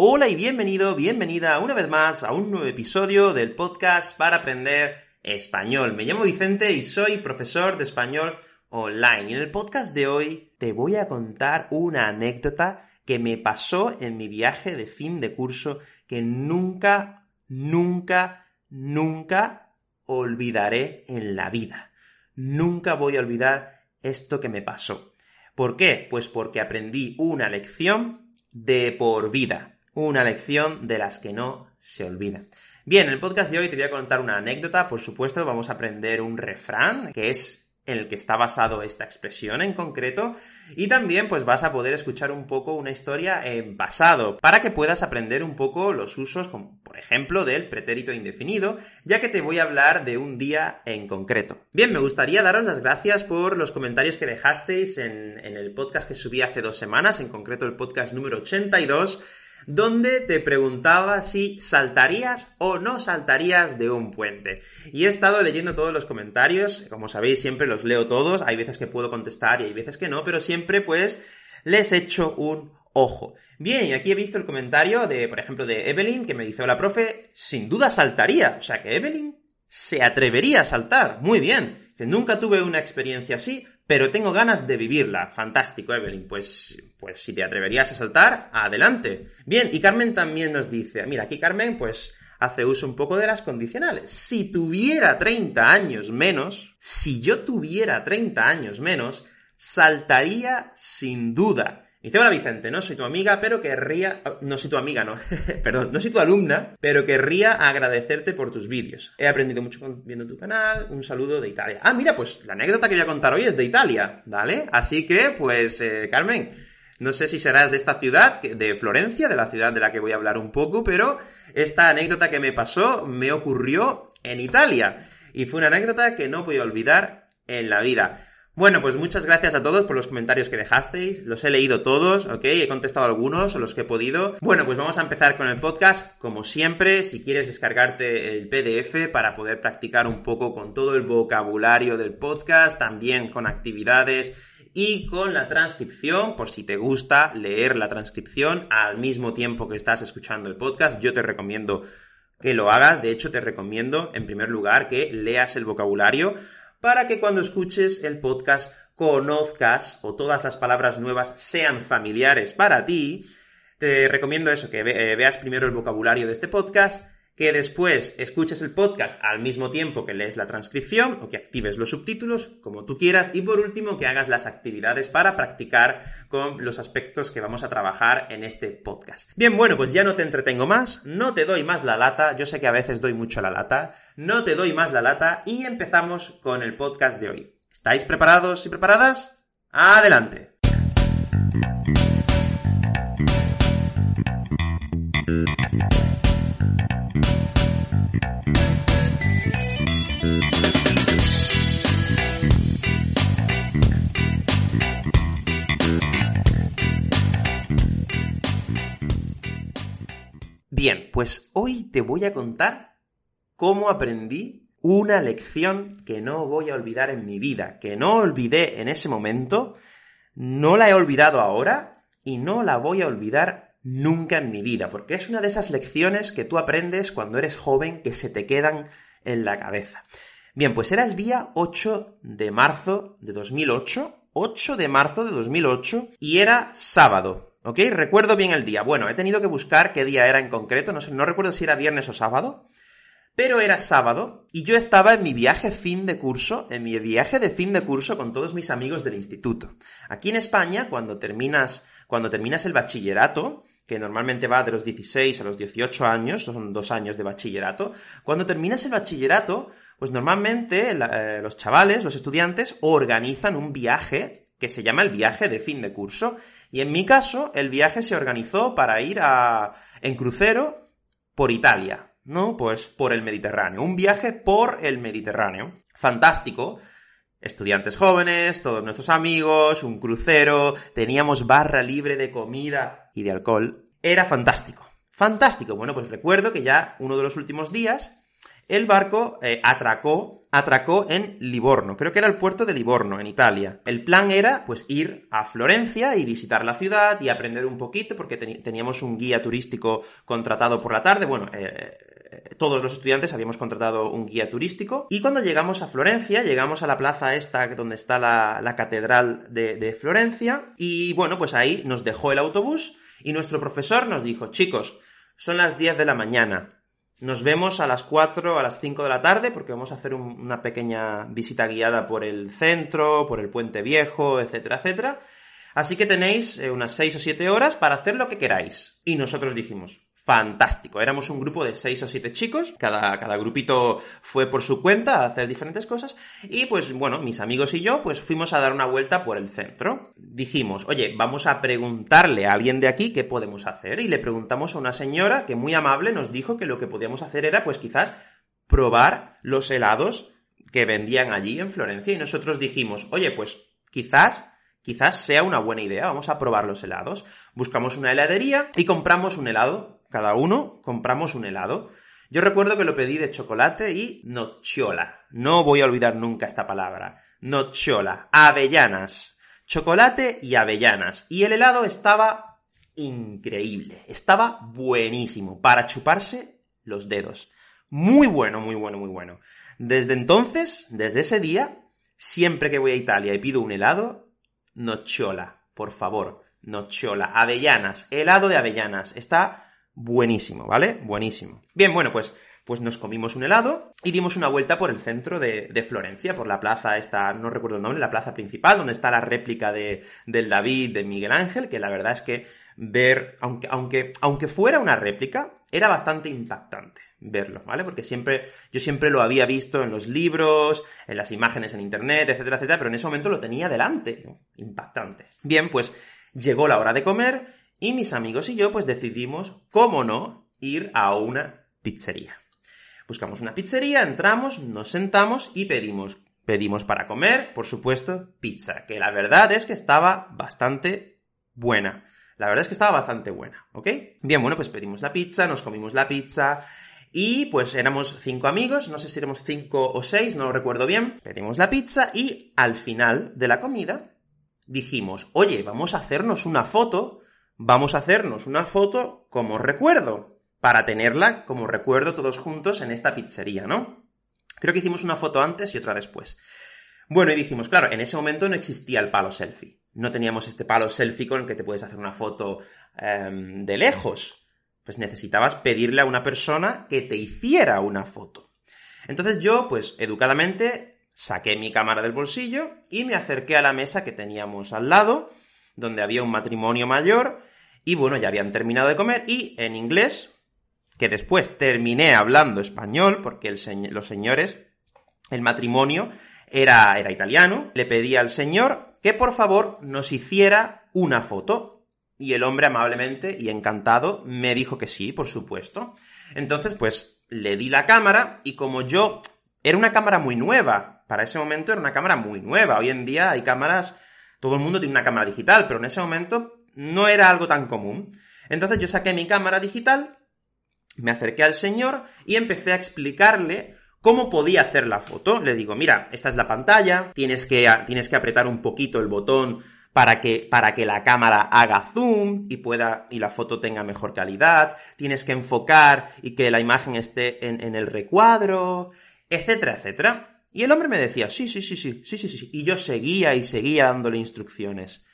Hola y bienvenido, bienvenida una vez más a un nuevo episodio del podcast para aprender español. Me llamo Vicente y soy profesor de español online. Y en el podcast de hoy te voy a contar una anécdota que me pasó en mi viaje de fin de curso que nunca, nunca, nunca olvidaré en la vida. Nunca voy a olvidar esto que me pasó. ¿Por qué? Pues porque aprendí una lección de por vida. Una lección de las que no se olvidan. Bien, en el podcast de hoy te voy a contar una anécdota, por supuesto, vamos a aprender un refrán, que es en el que está basado esta expresión en concreto, y también pues vas a poder escuchar un poco una historia en pasado, para que puedas aprender un poco los usos, por ejemplo del pretérito indefinido, ya que te voy a hablar de un día en concreto. Bien, me gustaría daros las gracias por los comentarios que dejasteis en el podcast que subí hace dos semanas, en concreto el podcast número 82, donde te preguntaba si saltarías o no saltarías de un puente. Y he estado leyendo todos los comentarios, como sabéis siempre los leo todos, hay veces que puedo contestar y hay veces que no, pero siempre pues les echo un ojo. Bien, y aquí he visto el comentario de, por ejemplo, de Evelyn, que me dice, hola profe, sin duda saltaría. O sea que Evelyn se atrevería a saltar. Muy bien. Nunca tuve una experiencia así, pero tengo ganas de vivirla. Fantástico, Evelyn. Pues, pues si te atreverías a saltar, adelante. Bien, y Carmen también nos dice, mira, aquí Carmen, pues hace uso un poco de las condicionales. Si tuviera 30 años menos, si yo tuviera 30 años menos, saltaría sin duda. Dice, hola Vicente, no soy tu amiga, pero querría... No soy tu amiga, no. Perdón, no soy tu alumna, pero querría agradecerte por tus vídeos. He aprendido mucho viendo tu canal. Un saludo de Italia. Ah, mira, pues la anécdota que voy a contar hoy es de Italia, ¿vale? Así que, pues, eh, Carmen, no sé si serás de esta ciudad, de Florencia, de la ciudad de la que voy a hablar un poco, pero esta anécdota que me pasó me ocurrió en Italia. Y fue una anécdota que no voy a olvidar en la vida. Bueno, pues muchas gracias a todos por los comentarios que dejasteis. Los he leído todos, ¿ok? He contestado algunos, los que he podido. Bueno, pues vamos a empezar con el podcast. Como siempre, si quieres descargarte el PDF para poder practicar un poco con todo el vocabulario del podcast, también con actividades y con la transcripción, por si te gusta leer la transcripción al mismo tiempo que estás escuchando el podcast, yo te recomiendo que lo hagas. De hecho, te recomiendo, en primer lugar, que leas el vocabulario para que cuando escuches el podcast conozcas o todas las palabras nuevas sean familiares para ti. Te recomiendo eso, que veas primero el vocabulario de este podcast, que después escuches el podcast al mismo tiempo que lees la transcripción o que actives los subtítulos, como tú quieras, y por último que hagas las actividades para practicar con los aspectos que vamos a trabajar en este podcast. Bien, bueno, pues ya no te entretengo más, no te doy más la lata, yo sé que a veces doy mucho la lata, no te doy más la lata y empezamos con el podcast de hoy. ¿Estáis preparados y preparadas? Adelante. Bien, pues hoy te voy a contar cómo aprendí una lección que no voy a olvidar en mi vida, que no olvidé en ese momento, no la he olvidado ahora y no la voy a olvidar nunca en mi vida, porque es una de esas lecciones que tú aprendes cuando eres joven que se te quedan en la cabeza. Bien, pues era el día 8 de marzo de 2008, 8 de marzo de 2008, y era sábado, ¿Ok? Recuerdo bien el día. Bueno, he tenido que buscar qué día era en concreto, no, sé, recuerdo si era viernes o sábado, pero era sábado y yo estaba en mi viaje fin de curso, en mi viaje de fin de curso con todos mis amigos del instituto. Aquí en España, cuando terminas, cuando terminas el bachillerato, que normalmente va de los 16 a los 18 años, son dos años de bachillerato, cuando terminas el bachillerato, pues normalmente eh, los chavales, los estudiantes, organizan un viaje que se llama el viaje de fin de curso. Y en mi caso, el viaje se organizó para ir a, en crucero por Italia, ¿no? Pues por el Mediterráneo. Un viaje por el Mediterráneo. Fantástico. Estudiantes jóvenes, todos nuestros amigos, un crucero, teníamos barra libre de comida y de alcohol. Era fantástico. Fantástico. Bueno, pues recuerdo que ya uno de los últimos días el barco eh, atracó, atracó en Livorno, creo que era el puerto de Livorno, en Italia. El plan era, pues, ir a Florencia y visitar la ciudad y aprender un poquito, porque teníamos un guía turístico contratado por la tarde, bueno, eh, eh, todos los estudiantes habíamos contratado un guía turístico, y cuando llegamos a Florencia, llegamos a la plaza esta donde está la, catedral de, de Florencia, y bueno, pues ahí nos dejó el autobús, y nuestro profesor nos dijo, chicos, son las 10 de la mañana, nos vemos a las 4, a las 5 de la tarde, porque vamos a hacer una pequeña visita guiada por el centro, por el puente viejo, etcétera, etcétera. Así que tenéis eh, unas 6 o 7 horas para hacer lo que queráis. Y nosotros dijimos, fantástico. Éramos un grupo de seis o siete chicos, cada, cada grupito fue por su cuenta a hacer diferentes cosas, y pues bueno, mis amigos y yo pues fuimos a dar una vuelta por el centro. Dijimos, oye, vamos a preguntarle a alguien de aquí qué podemos hacer, y le preguntamos a una señora que muy amable nos dijo que lo que podíamos hacer era pues quizás probar los helados que vendían allí en Florencia, y nosotros dijimos, oye, pues quizás quizás sea una buena idea, vamos a probar los helados. Buscamos una heladería y compramos un helado cada uno compramos un helado. Yo recuerdo que lo pedí de chocolate y nocciola. No voy a olvidar nunca esta palabra. Nocciola. Avellanas. Chocolate y avellanas. Y el helado estaba increíble. Estaba buenísimo. Para chuparse los dedos. Muy bueno, muy bueno, muy bueno. Desde entonces, desde ese día, siempre que voy a Italia y pido un helado, nocciola. Por favor. Nocciola. Avellanas. Helado de avellanas. Está buenísimo, ¿vale? Buenísimo. Bien, bueno, pues, pues nos comimos un helado y dimos una vuelta por el centro de, Florencia, por la plaza esta, no recuerdo el nombre, la plaza principal, donde está la réplica de, del David de Miguel Ángel, que la verdad es que ver, aunque, aunque, aunque fuera una réplica, era bastante impactante verlo, ¿vale? Porque siempre, yo siempre lo había visto en los libros, en las imágenes en internet, etcétera, etcétera, pero en ese momento lo tenía delante. Impactante. Bien, pues llegó la hora de comer y mis amigos y yo pues decidimos, cómo no, ir a una pizzería. Buscamos una pizzería, entramos, nos sentamos y pedimos. Pedimos para comer, por supuesto, pizza, que la verdad es que estaba bastante buena. La verdad es que estaba bastante buena, ¿ok? Bien, bueno, pues pedimos la pizza, nos comimos la pizza, y pues éramos cinco amigos, no sé si éramos cinco o seis, no lo recuerdo bien. Pedimos la pizza y al final de la comida dijimos, oye, vamos a hacernos una foto vamos a hacernos una foto como recuerdo, para tenerla como recuerdo todos juntos en esta pizzería, ¿no? Creo que hicimos una foto antes y otra después. Bueno, y dijimos, claro, en ese momento no existía el palo selfie. No teníamos este palo selfie con el que te puedes hacer una foto em, de lejos. Pues necesitabas pedirle a una persona que te hiciera una foto. Entonces yo, pues educadamente, saqué mi cámara del bolsillo y me acerqué a la mesa que teníamos al lado, donde había un matrimonio mayor, y bueno, ya habían terminado de comer, y en inglés, que después terminé hablando español, porque los señores, el matrimonio era, era italiano, le pedí al señor que por favor nos hiciera una foto. Y el hombre amablemente y encantado me dijo que sí, por supuesto. Entonces, pues, le di la cámara y como yo... Era una cámara muy nueva. Para ese momento era una cámara muy nueva. Hoy en día hay cámaras todo el mundo tiene una cámara digital, pero en ese momento no era algo tan común. Entonces yo saqué mi cámara digital, me acerqué al señor y empecé a explicarle cómo podía hacer la foto. Le digo, mira, esta es la pantalla, tienes que, tienes que apretar un poquito el botón para que, para que la cámara haga zoom y pueda, y la foto tenga mejor calidad, tienes que enfocar y que la imagen esté en, en el recuadro, etcétera, etcétera. Y el hombre me decía, sí, sí, sí, sí, sí, sí, sí. Y yo seguía y seguía dándole instrucciones.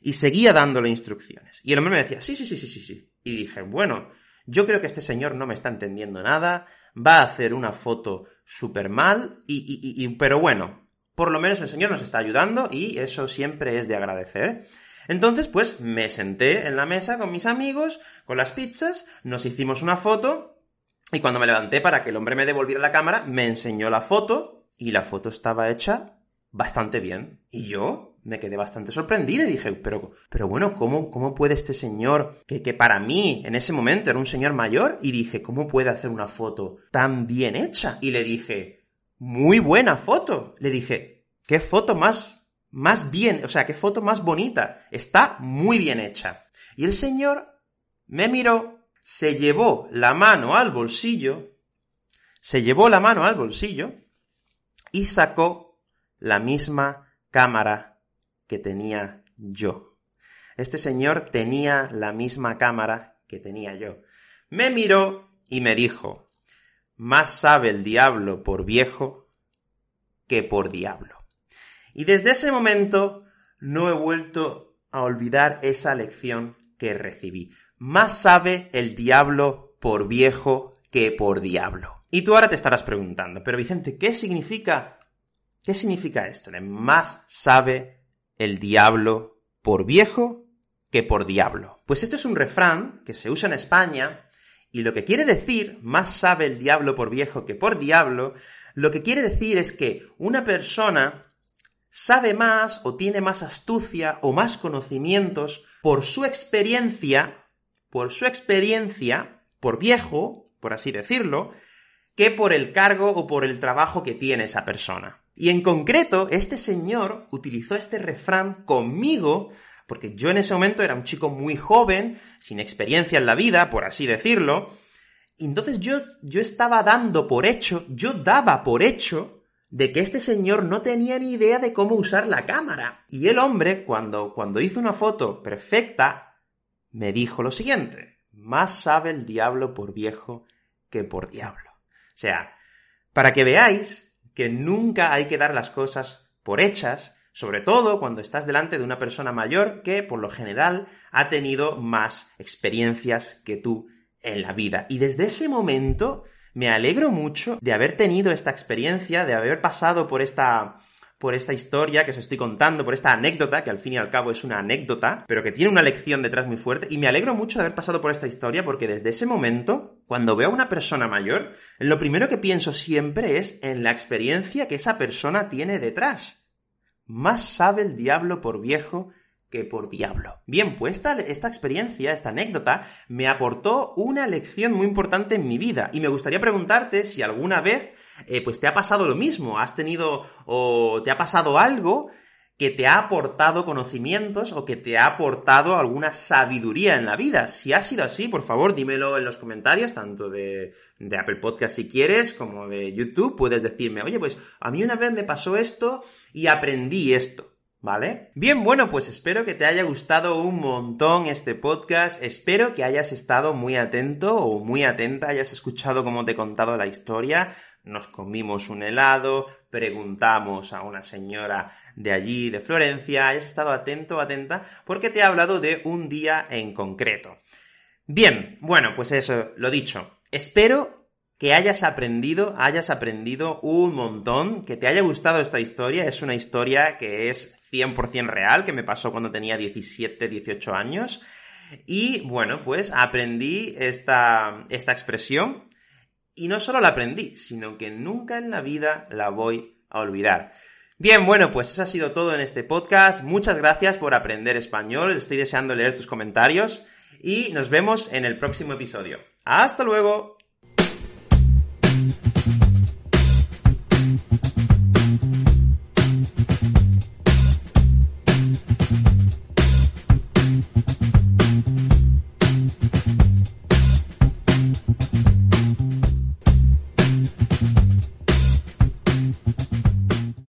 Y seguía dándole instrucciones. Y el hombre me decía, sí, sí, sí, sí, sí, sí. Y dije, bueno, yo creo que este señor no me está entendiendo nada, va a hacer una foto súper mal, y, y, y, pero bueno, por lo menos el señor nos está ayudando y eso siempre es de agradecer. Entonces, pues me senté en la mesa con mis amigos, con las pizzas, nos hicimos una foto, y cuando me levanté para que el hombre me devolviera la cámara, me enseñó la foto, y la foto estaba hecha bastante bien. Y yo me quedé bastante sorprendido y dije, pero, pero bueno, ¿cómo, ¿cómo puede este señor, que, que para mí en ese momento era un señor mayor, y dije, ¿cómo puede hacer una foto tan bien hecha? Y le dije, muy buena foto. Le dije, ¿qué foto más, más bien, o sea, qué foto más bonita? Está muy bien hecha. Y el señor me miró, se llevó la mano al bolsillo, se llevó la mano al bolsillo y sacó la misma cámara que tenía yo. Este señor tenía la misma cámara que tenía yo. Me miró y me dijo, más sabe el diablo por viejo que por diablo. Y desde ese momento no he vuelto a olvidar esa lección que recibí. Más sabe el diablo por viejo que por diablo. Y tú ahora te estarás preguntando, pero Vicente, ¿qué significa? ¿Qué significa esto de más sabe el diablo por viejo que por diablo? Pues esto es un refrán que se usa en España y lo que quiere decir, más sabe el diablo por viejo que por diablo, lo que quiere decir es que una persona sabe más o tiene más astucia o más conocimientos por su experiencia, por su experiencia, por viejo, por así decirlo, que por el cargo o por el trabajo que tiene esa persona. Y en concreto, este señor utilizó este refrán conmigo porque yo en ese momento era un chico muy joven, sin experiencia en la vida, por así decirlo, y entonces yo, yo estaba dando por hecho, yo daba por hecho de que este señor no tenía ni idea de cómo usar la cámara. Y el hombre, cuando, cuando hizo una foto perfecta, me dijo lo siguiente, más sabe el diablo por viejo que por diablo. Sea, para que veáis que nunca hay que dar las cosas por hechas, sobre todo cuando estás delante de una persona mayor que, por lo general, ha tenido más experiencias que tú en la vida. Y desde ese momento me alegro mucho de haber tenido esta experiencia, de haber pasado por esta por esta historia que os estoy contando, por esta anécdota, que al fin y al cabo es una anécdota, pero que tiene una lección detrás muy fuerte, y me alegro mucho de haber pasado por esta historia porque desde ese momento, cuando veo a una persona mayor, lo primero que pienso siempre es en la experiencia que esa persona tiene detrás. Más sabe el diablo por viejo que por diablo. Bien, pues esta, experiencia, esta anécdota, me aportó una lección muy importante en mi vida. Y me gustaría preguntarte si alguna vez, eh, pues te ha pasado lo mismo, has tenido o te ha pasado algo que te ha aportado conocimientos o que te ha aportado alguna sabiduría en la vida. Si ha sido así, por favor, dímelo en los comentarios, tanto de, de, Apple Podcast si quieres, como de YouTube. Puedes decirme, oye, pues a mí una vez me pasó esto y aprendí esto. ¿Vale? Bien, bueno, pues espero que te haya gustado un montón este podcast. Espero que hayas estado muy atento o muy atenta, hayas escuchado cómo te he contado la historia. Nos comimos un helado, preguntamos a una señora de allí, de Florencia, hayas estado atento o atenta, porque te he hablado de un día en concreto. Bien, bueno, pues eso, lo dicho. Espero que hayas aprendido, hayas aprendido un montón, que te haya gustado esta historia. Es una historia que es 100% real, que me pasó cuando tenía 17, 18 años. Y bueno, pues aprendí esta, esta expresión. Y no solo la aprendí, sino que nunca en la vida la voy a olvidar. Bien, bueno, pues eso ha sido todo en este podcast. Muchas gracias por aprender español. Estoy deseando leer tus comentarios. Y nos vemos en el próximo episodio. ¡Hasta luego!